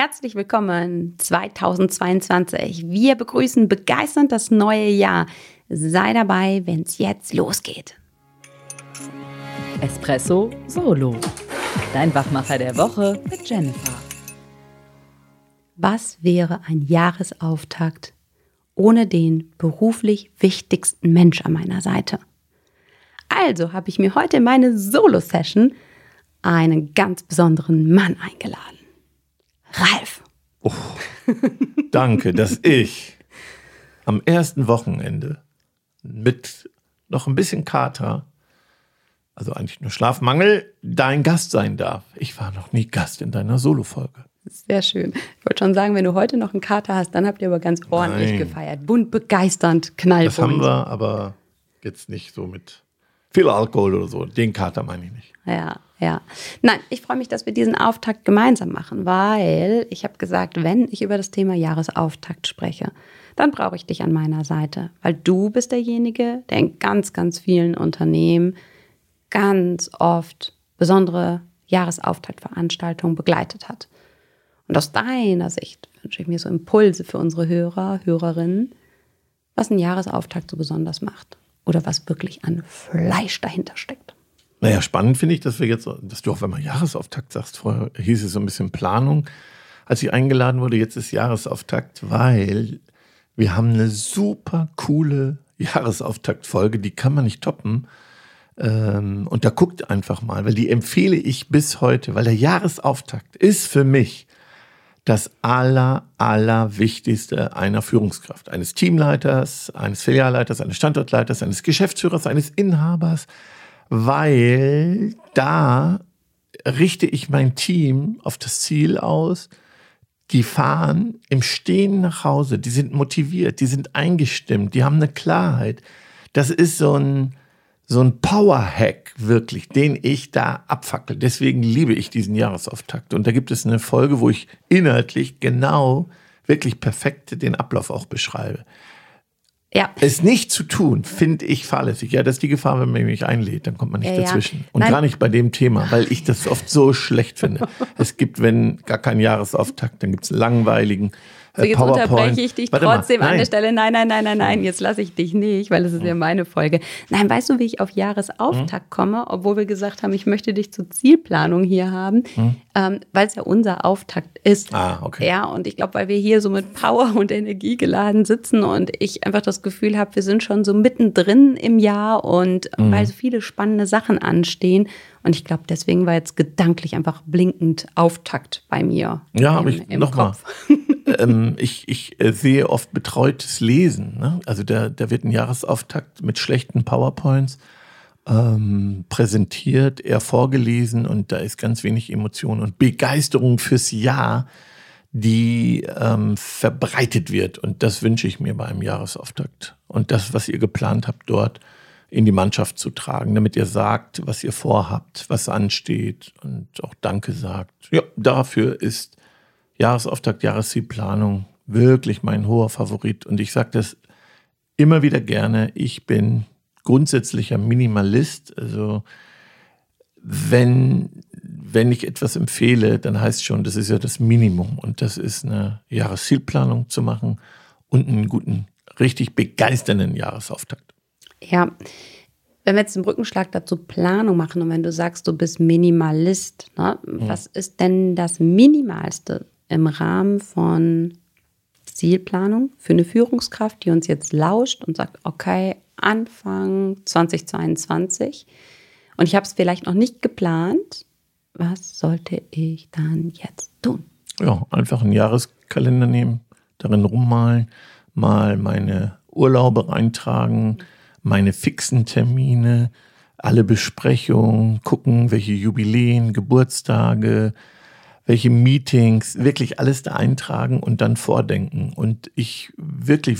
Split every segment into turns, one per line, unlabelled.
Herzlich willkommen 2022. Wir begrüßen begeisternd das neue Jahr. Sei dabei, wenn es jetzt losgeht.
Espresso Solo. Dein Wachmacher der Woche mit Jennifer.
Was wäre ein Jahresauftakt ohne den beruflich wichtigsten Mensch an meiner Seite? Also habe ich mir heute in meine Solo-Session einen ganz besonderen Mann eingeladen. Ralf.
Oh, danke, dass ich am ersten Wochenende mit noch ein bisschen Kater, also eigentlich nur Schlafmangel, dein Gast sein darf. Ich war noch nie Gast in deiner Solo-Folge.
Sehr schön. Ich wollte schon sagen, wenn du heute noch einen Kater hast, dann habt ihr aber ganz ordentlich Nein. gefeiert. Bunt, begeisternd, knallbunt.
Das haben wir, aber jetzt nicht so mit viel Alkohol oder so. Den Kater meine ich nicht.
Ja, ja. Nein, ich freue mich, dass wir diesen Auftakt gemeinsam machen, weil ich habe gesagt, wenn ich über das Thema Jahresauftakt spreche, dann brauche ich dich an meiner Seite, weil du bist derjenige, der in ganz, ganz vielen Unternehmen ganz oft besondere Jahresauftaktveranstaltungen begleitet hat. Und aus deiner Sicht wünsche ich mir so Impulse für unsere Hörer, Hörerinnen, was ein Jahresauftakt so besonders macht oder was wirklich an Fleisch dahinter steckt.
Naja, spannend finde ich, dass wir jetzt, dass du auch wenn man Jahresauftakt sagst, vorher hieß es so ein bisschen Planung, als ich eingeladen wurde, jetzt ist Jahresauftakt, weil wir haben eine super coole Jahresauftaktfolge, die kann man nicht toppen. Ähm, und da guckt einfach mal, weil die empfehle ich bis heute, weil der Jahresauftakt ist für mich das aller, aller Wichtigste einer Führungskraft, eines Teamleiters, eines Filialleiters, eines Standortleiters, eines Geschäftsführers, eines Inhabers, weil da richte ich mein Team auf das Ziel aus, die fahren im Stehen nach Hause, die sind motiviert, die sind eingestimmt, die haben eine Klarheit. Das ist so ein, so ein Power-Hack wirklich, den ich da abfackel. Deswegen liebe ich diesen Jahresauftakt. Und da gibt es eine Folge, wo ich inhaltlich genau, wirklich perfekt den Ablauf auch beschreibe. Ja. Es nicht zu tun, finde ich fahrlässig. Ja, das ist die Gefahr, wenn man mich einlädt, dann kommt man nicht ja, dazwischen. Und Nein. gar nicht bei dem Thema, weil ich das oft so schlecht finde. es gibt, wenn gar kein Jahresauftakt, dann gibt es langweiligen
so, jetzt unterbreche ich dich Warte trotzdem an der Stelle. Nein, nein, nein, nein, nein, jetzt lasse ich dich nicht, weil das ist ja hm. meine Folge. Nein, weißt du, wie ich auf Jahresauftakt hm? komme, obwohl wir gesagt haben, ich möchte dich zur Zielplanung hier haben, hm? ähm, weil es ja unser Auftakt ist.
Ah, okay.
Ja, und ich glaube, weil wir hier so mit Power und Energie geladen sitzen und ich einfach das Gefühl habe, wir sind schon so mittendrin im Jahr und mhm. weil so viele spannende Sachen anstehen. Und ich glaube, deswegen war jetzt gedanklich einfach blinkend Auftakt bei mir.
Ja, aber ich nochmal. ähm, ich, ich äh, sehe oft betreutes Lesen. Ne? Also da, da wird ein Jahresauftakt mit schlechten PowerPoints ähm, präsentiert, eher vorgelesen und da ist ganz wenig Emotion und Begeisterung fürs Jahr, die ähm, verbreitet wird. Und das wünsche ich mir bei einem Jahresauftakt. Und das, was ihr geplant habt dort, in die Mannschaft zu tragen, damit ihr sagt, was ihr vorhabt, was ansteht und auch Danke sagt. Ja, dafür ist Jahresauftakt, Jahreszielplanung wirklich mein hoher Favorit. Und ich sage das immer wieder gerne. Ich bin grundsätzlicher Minimalist. Also wenn, wenn ich etwas empfehle, dann heißt schon, das ist ja das Minimum. Und das ist eine Jahreszielplanung zu machen und einen guten, richtig begeisternden Jahresauftakt.
Ja, wenn wir jetzt einen Brückenschlag dazu Planung machen und wenn du sagst, du bist Minimalist, ne, mhm. was ist denn das Minimalste, im Rahmen von Zielplanung für eine Führungskraft, die uns jetzt lauscht und sagt, okay, Anfang 2022 und ich habe es vielleicht noch nicht geplant, was sollte ich dann jetzt tun?
Ja, einfach einen Jahreskalender nehmen, darin rummalen, mal meine Urlaube reintragen, meine fixen Termine, alle Besprechungen, gucken, welche Jubiläen, Geburtstage, welche Meetings, wirklich alles da eintragen und dann vordenken. Und ich wirklich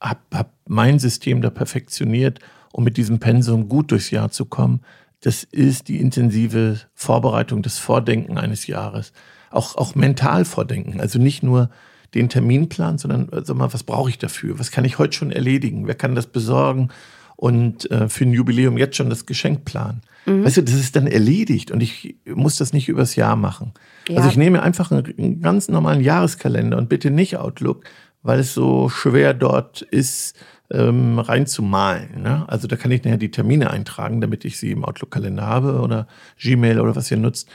habe hab mein System da perfektioniert, um mit diesem Pensum gut durchs Jahr zu kommen. Das ist die intensive Vorbereitung, das Vordenken eines Jahres. Auch, auch mental vordenken. Also nicht nur den Terminplan, sondern sag mal, was brauche ich dafür? Was kann ich heute schon erledigen? Wer kann das besorgen? und äh, für ein Jubiläum jetzt schon das Geschenk planen. Mhm. Weißt du, das ist dann erledigt und ich muss das nicht übers Jahr machen. Ja. Also ich nehme einfach einen, einen ganz normalen Jahreskalender und bitte nicht Outlook, weil es so schwer dort ist, ähm, reinzumalen. Ne? Also da kann ich nachher die Termine eintragen, damit ich sie im Outlook-Kalender habe oder Gmail oder was ihr nutzt.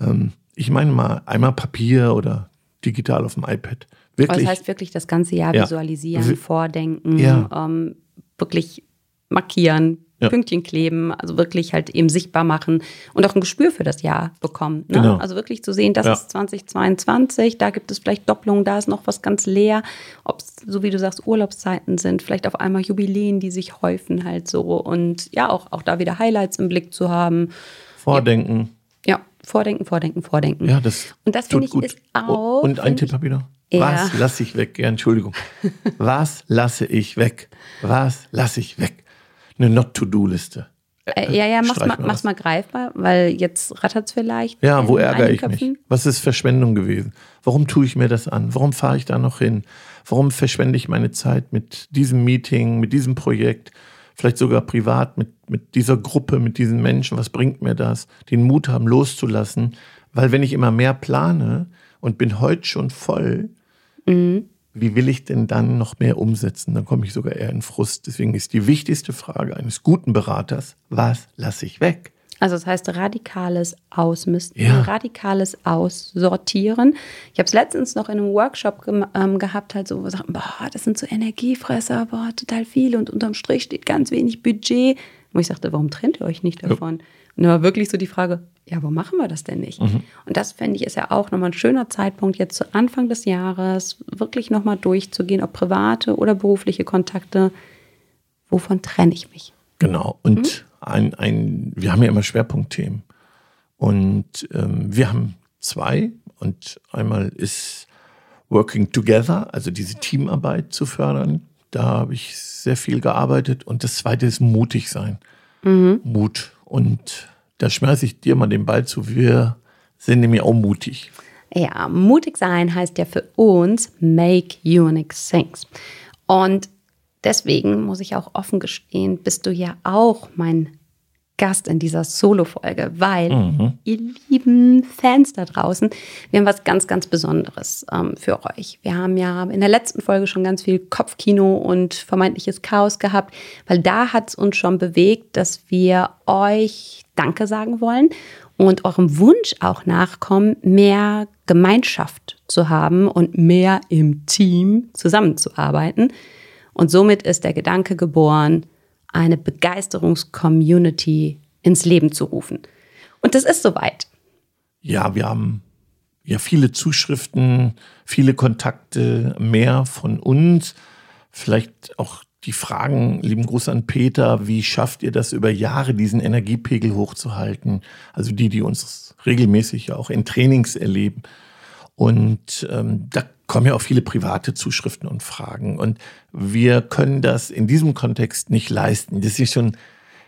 Ähm, ich meine mal einmal Papier oder digital auf dem iPad.
Wirklich. Das heißt wirklich das ganze Jahr ja. visualisieren, vordenken, ja. ähm, wirklich markieren, ja. Pünktchen kleben, also wirklich halt eben sichtbar machen und auch ein Gespür für das Jahr bekommen. Ne? Genau. Also wirklich zu sehen, das ja. ist 2022, da gibt es vielleicht Doppelungen, da ist noch was ganz leer. Ob es, so wie du sagst, Urlaubszeiten sind, vielleicht auf einmal Jubiläen, die sich häufen halt so und ja, auch, auch da wieder Highlights im Blick zu haben.
Vordenken.
Ja, vordenken, vordenken, vordenken.
Ja, das
Und das finde ich gut. ist auch.
Und ein Tipp habe ich noch. Ja. Was lasse ich weg? Ja, Entschuldigung. Was lasse ich weg? Was lasse ich weg? Eine Not-to-Do-Liste.
Äh, ja, ja, mach's mal, mach's mal greifbar, weil jetzt rattert es vielleicht.
Ja, wo ärgere ich Köpfen. mich? Was ist Verschwendung gewesen? Warum tue ich mir das an? Warum fahre ich da noch hin? Warum verschwende ich meine Zeit mit diesem Meeting, mit diesem Projekt? Vielleicht sogar privat mit, mit dieser Gruppe, mit diesen Menschen. Was bringt mir das? Den Mut haben, loszulassen. Weil wenn ich immer mehr plane und bin heute schon voll, mhm wie will ich denn dann noch mehr umsetzen? Dann komme ich sogar eher in Frust. Deswegen ist die wichtigste Frage eines guten Beraters, was lasse ich weg?
Also das heißt radikales Ausmisten, ja. radikales Aussortieren. Ich habe es letztens noch in einem Workshop ge ähm, gehabt, halt so, sagen, boah, das sind so Energiefresser, boah, total viel und unterm Strich steht ganz wenig Budget. Wo ich sagte, warum trennt ihr euch nicht davon? Ja. Und dann war wirklich so die Frage, ja, wo machen wir das denn nicht? Mhm. Und das fände ich ist ja auch nochmal ein schöner Zeitpunkt, jetzt zu Anfang des Jahres wirklich nochmal durchzugehen, ob private oder berufliche Kontakte, wovon trenne ich mich?
Genau. Und mhm. ein, ein, wir haben ja immer Schwerpunktthemen. Und ähm, wir haben zwei. Und einmal ist Working Together, also diese Teamarbeit zu fördern. Da habe ich sehr viel gearbeitet. Und das zweite ist mutig sein. Mhm. Mut. Und da schmeiße ich dir mal den Ball zu. Wir sind nämlich auch mutig.
Ja, mutig sein heißt ja für uns make unique things. Und deswegen muss ich auch offen gestehen, bist du ja auch mein Gast in dieser Solo-Folge, weil mhm. ihr lieben Fans da draußen, wir haben was ganz, ganz Besonderes ähm, für euch. Wir haben ja in der letzten Folge schon ganz viel Kopfkino und vermeintliches Chaos gehabt, weil da hat es uns schon bewegt, dass wir euch Danke sagen wollen und eurem Wunsch auch nachkommen, mehr Gemeinschaft zu haben und mehr im Team zusammenzuarbeiten. Und somit ist der Gedanke geboren, eine Begeisterungscommunity ins Leben zu rufen. Und das ist soweit.
Ja, wir haben ja viele Zuschriften, viele Kontakte, mehr von uns. Vielleicht auch die Fragen, lieben Gruß an Peter, wie schafft ihr das über Jahre, diesen Energiepegel hochzuhalten? Also die, die uns regelmäßig auch in Trainings erleben. Und ähm, da kommen ja auch viele private Zuschriften und Fragen. Und wir können das in diesem Kontext nicht leisten. Das ist schon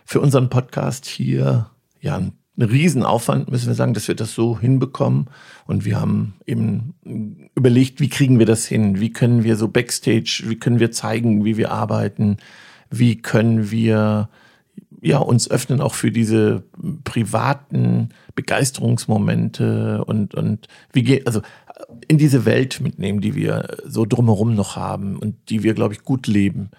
für unseren Podcast hier ja ein Riesenaufwand, müssen wir sagen, dass wir das so hinbekommen. Und wir haben eben überlegt, wie kriegen wir das hin? Wie können wir so Backstage, wie können wir zeigen, wie wir arbeiten? Wie können wir ja, uns öffnen auch für diese privaten Begeisterungsmomente und, und wie geht, also in diese Welt mitnehmen, die wir so drumherum noch haben und die wir, glaube ich, gut leben.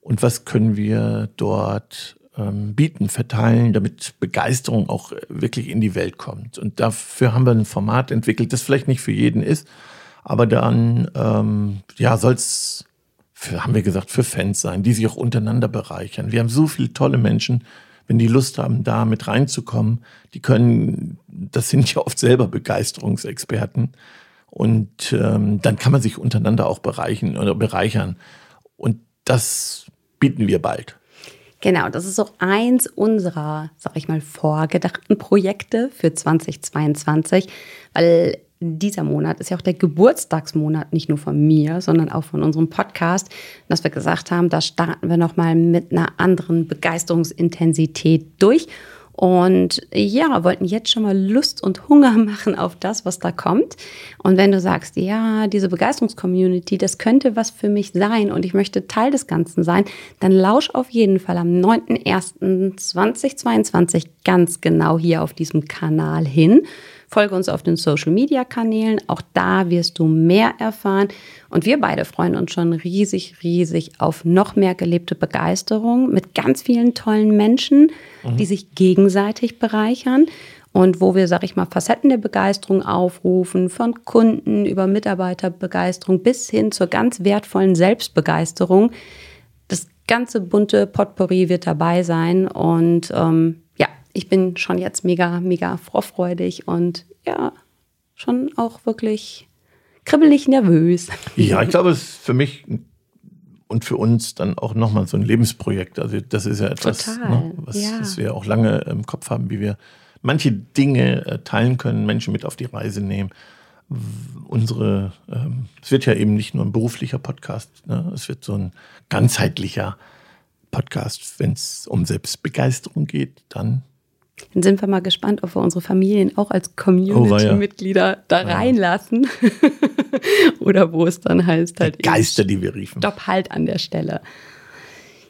Und was können wir dort ähm, bieten, verteilen, damit Begeisterung auch wirklich in die Welt kommt. Und dafür haben wir ein Format entwickelt, das vielleicht nicht für jeden ist, aber dann ähm, ja soll es, haben wir gesagt, für Fans sein, die sich auch untereinander bereichern. Wir haben so viele tolle Menschen, wenn die Lust haben, da mit reinzukommen, die können, das sind ja oft selber Begeisterungsexperten. Und ähm, dann kann man sich untereinander auch bereichern oder bereichern. Und das bieten wir bald.
Genau, das ist auch eins unserer, sag ich mal, vorgedachten Projekte für 2022, weil dieser Monat ist ja auch der Geburtstagsmonat, nicht nur von mir, sondern auch von unserem Podcast, dass wir gesagt haben, da starten wir nochmal mit einer anderen Begeisterungsintensität durch. Und ja, wollten jetzt schon mal Lust und Hunger machen auf das, was da kommt. Und wenn du sagst, ja, diese Begeisterungscommunity, das könnte was für mich sein und ich möchte Teil des Ganzen sein, dann lausch auf jeden Fall am 9.01.2022 ganz genau hier auf diesem Kanal hin. Folge uns auf den Social Media Kanälen. Auch da wirst du mehr erfahren. Und wir beide freuen uns schon riesig, riesig auf noch mehr gelebte Begeisterung mit ganz vielen tollen Menschen, mhm. die sich gegenseitig bereichern und wo wir, sag ich mal, Facetten der Begeisterung aufrufen, von Kunden über Mitarbeiterbegeisterung bis hin zur ganz wertvollen Selbstbegeisterung. Das ganze bunte Potpourri wird dabei sein und ähm, ich bin schon jetzt mega, mega vorfreudig und ja, schon auch wirklich kribbelig nervös.
Ja, ich glaube, es ist für mich und für uns dann auch nochmal so ein Lebensprojekt. Also das ist ja etwas, ne, was, ja. was, wir auch lange im Kopf haben, wie wir manche Dinge äh, teilen können, Menschen mit auf die Reise nehmen. Unsere, ähm, es wird ja eben nicht nur ein beruflicher Podcast, ne? es wird so ein ganzheitlicher Podcast. Wenn es um Selbstbegeisterung geht, dann
dann sind wir mal gespannt, ob wir unsere Familien auch als Community-Mitglieder oh, da reinlassen. Oder wo es dann heißt halt.
Die Geister, die wir riefen.
Stopp halt an der Stelle.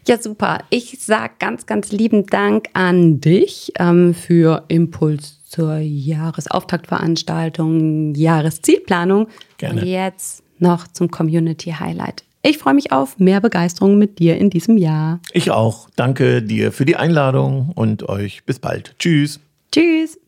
Ja, super. Ich sage ganz, ganz lieben Dank an dich ähm, für Impuls zur Jahresauftaktveranstaltung, Jahreszielplanung. Gerne. Und jetzt noch zum Community Highlight. Ich freue mich auf mehr Begeisterung mit dir in diesem Jahr.
Ich auch. Danke dir für die Einladung und euch bis bald. Tschüss.
Tschüss.